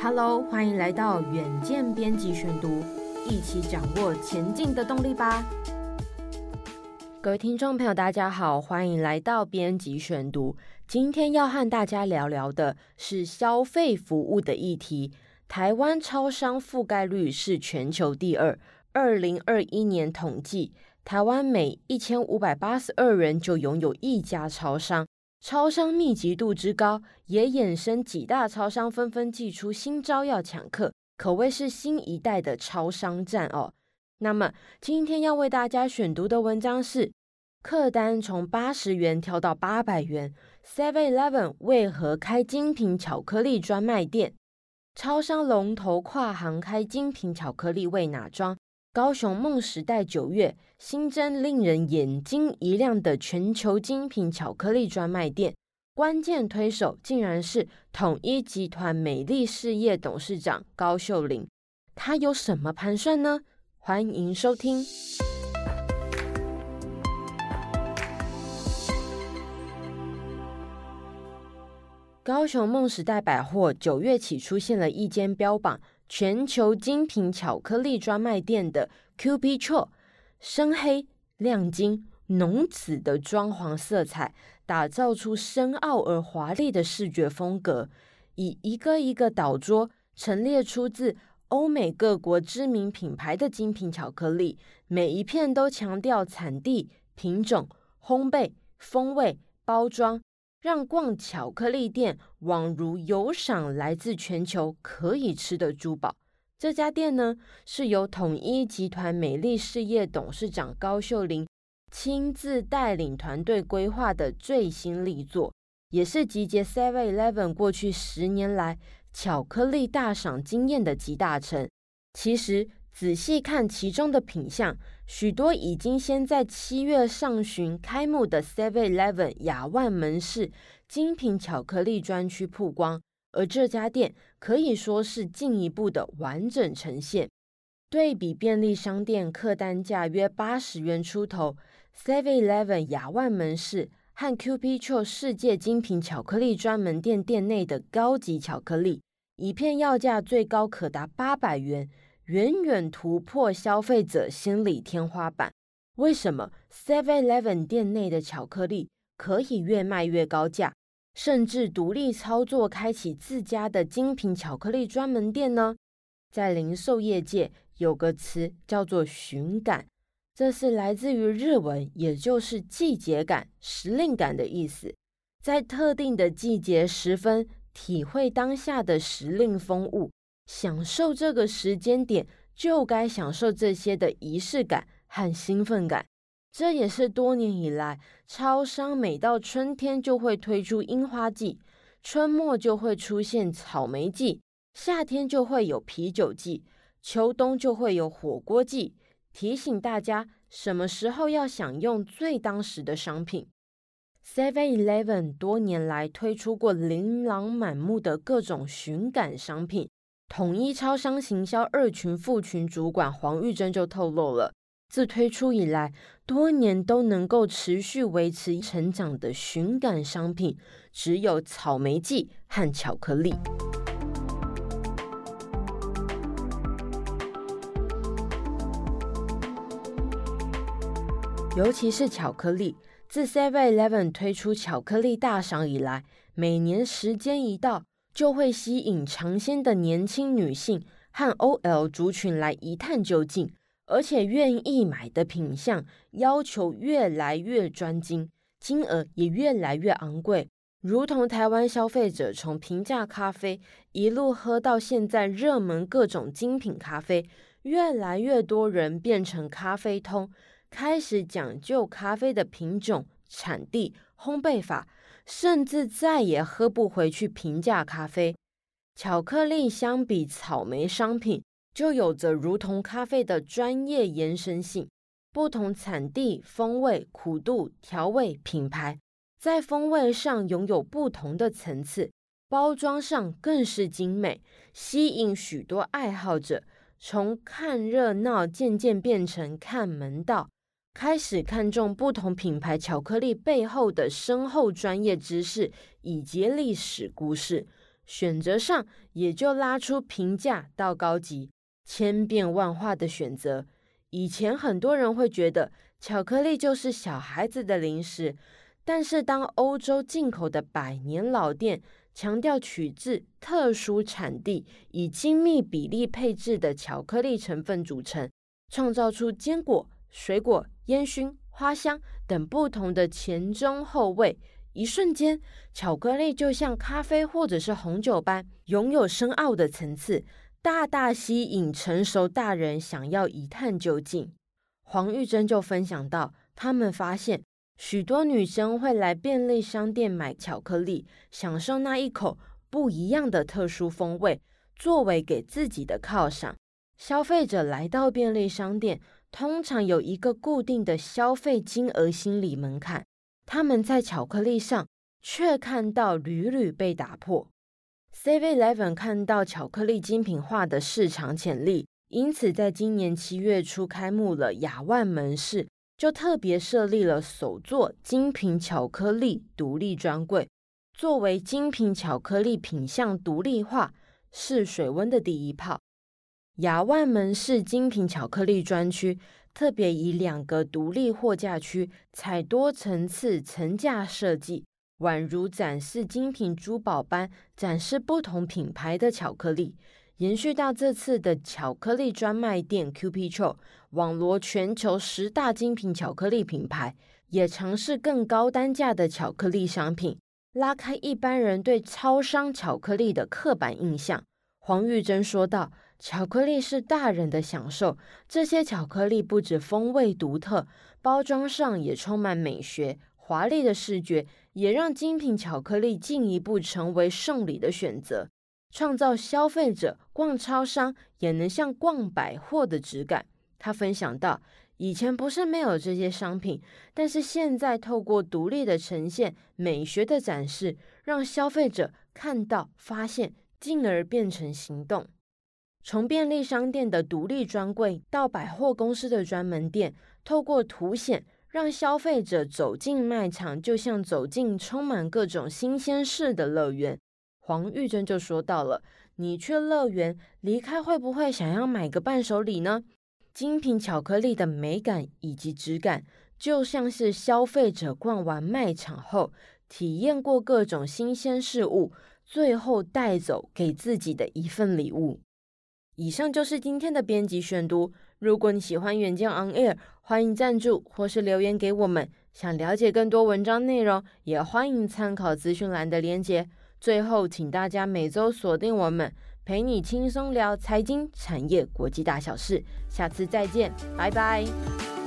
Hello，欢迎来到远见编辑选读，一起掌握前进的动力吧。各位听众朋友，大家好，欢迎来到编辑选读。今天要和大家聊聊的是消费服务的议题。台湾超商覆盖率是全球第二。二零二一年统计，台湾每一千五百八十二人就拥有一家超商。超商密集度之高，也衍生几大超商纷纷祭出新招要抢客，可谓是新一代的超商战哦。那么今天要为大家选读的文章是：客单从八十元跳到八百元，Seven Eleven 为何开精品巧克力专卖店？超商龙头跨行开精品巧克力为哪桩？高雄梦时代九月新增令人眼睛一亮的全球精品巧克力专卖店，关键推手竟然是统一集团美丽事业董事长高秀玲。他有什么盘算呢？欢迎收听。高雄梦时代百货九月起出现了一间标榜。全球精品巧克力专卖店的 QP Cho，深黑、亮晶、浓紫的装潢色彩，打造出深奥而华丽的视觉风格。以一个一个岛桌陈列出自欧美各国知名品牌的精品巧克力，每一片都强调产地、品种、烘焙、风味、包装。让逛巧克力店宛如有赏来自全球可以吃的珠宝。这家店呢，是由统一集团美丽事业董事长高秀玲亲自带领团队规划的最新力作，也是集结 Seven Eleven 过去十年来巧克力大赏经验的集大成。其实。仔细看其中的品相，许多已经先在七月上旬开幕的 Seven Eleven 亚万门市精品巧克力专区曝光，而这家店可以说是进一步的完整呈现。对比便利商店客单价约八十元出头，Seven Eleven 亚万门市和 QP Cho 世界精品巧克力专门店店内的高级巧克力，一片要价最高可达八百元。远远突破消费者心理天花板。为什么 Seven Eleven 店内的巧克力可以越卖越高价，甚至独立操作开启自家的精品巧克力专门店呢？在零售业界有个词叫做“旬感”，这是来自于日文，也就是季节感、时令感的意思。在特定的季节时分，体会当下的时令风物。享受这个时间点，就该享受这些的仪式感和兴奋感。这也是多年以来，超商每到春天就会推出樱花季，春末就会出现草莓季，夏天就会有啤酒季，秋冬就会有火锅季，提醒大家什么时候要享用最当时的商品。Seven Eleven 多年来推出过琳琅满目的各种寻感商品。统一超商行销二群副群主管黄玉珍就透露了，自推出以来，多年都能够持续维持成长的寻感商品，只有草莓季和巧克力。尤其是巧克力，自 Seven Eleven 推出巧克力大赏以来，每年时间一到，就会吸引尝鲜的年轻女性和 OL 族群来一探究竟，而且愿意买的品相要求越来越专精，金额也越来越昂贵。如同台湾消费者从平价咖啡一路喝到现在热门各种精品咖啡，越来越多人变成咖啡通，开始讲究咖啡的品种、产地、烘焙法。甚至再也喝不回去平价咖啡。巧克力相比草莓商品，就有着如同咖啡的专业延伸性。不同产地、风味、苦度、调味、品牌，在风味上拥有不同的层次，包装上更是精美，吸引许多爱好者。从看热闹渐渐变成看门道。开始看重不同品牌巧克力背后的深厚专业知识以及历史故事，选择上也就拉出平价到高级，千变万化的选择。以前很多人会觉得巧克力就是小孩子的零食，但是当欧洲进口的百年老店强调取自特殊产地，以精密比例配置的巧克力成分组成，创造出坚果、水果、烟熏、花香等不同的前中后味。一瞬间，巧克力就像咖啡或者是红酒般，拥有深奥的层次，大大吸引成熟大人想要一探究竟。黄玉珍就分享到，他们发现许多女生会来便利商店买巧克力，享受那一口不一样的特殊风味，作为给自己的犒赏。消费者来到便利商店，通常有一个固定的消费金额心理门槛。他们在巧克力上却看到屡屡被打破。Seven Eleven 看到巧克力精品化的市场潜力，因此在今年七月初开幕了亚万门市，就特别设立了首座精品巧克力独立专柜，作为精品巧克力品项独立化试水温的第一炮。亚万门市精品巧克力专区。特别以两个独立货架区，采多层次层架设计，宛如展示精品珠宝般展示不同品牌的巧克力。延续到这次的巧克力专卖店 Cupid 网罗全球十大精品巧克力品牌，也尝试更高单价的巧克力商品，拉开一般人对超商巧克力的刻板印象。黄玉珍说道。巧克力是大人的享受，这些巧克力不止风味独特，包装上也充满美学，华丽的视觉也让精品巧克力进一步成为送礼的选择，创造消费者逛超商也能像逛百货的质感。他分享到，以前不是没有这些商品，但是现在透过独立的呈现、美学的展示，让消费者看到、发现，进而变成行动。从便利商店的独立专柜到百货公司的专门店，透过凸显，让消费者走进卖场，就像走进充满各种新鲜事的乐园。黄玉珍就说到了：“你去乐园离开，会不会想要买个伴手礼呢？”精品巧克力的美感以及质感，就像是消费者逛完卖场后，体验过各种新鲜事物，最后带走给自己的一份礼物。以上就是今天的编辑选读。如果你喜欢远见 On Air，欢迎赞助或是留言给我们。想了解更多文章内容，也欢迎参考资讯栏的连接。最后，请大家每周锁定我们，陪你轻松聊财经、产业、国际大小事。下次再见，拜拜。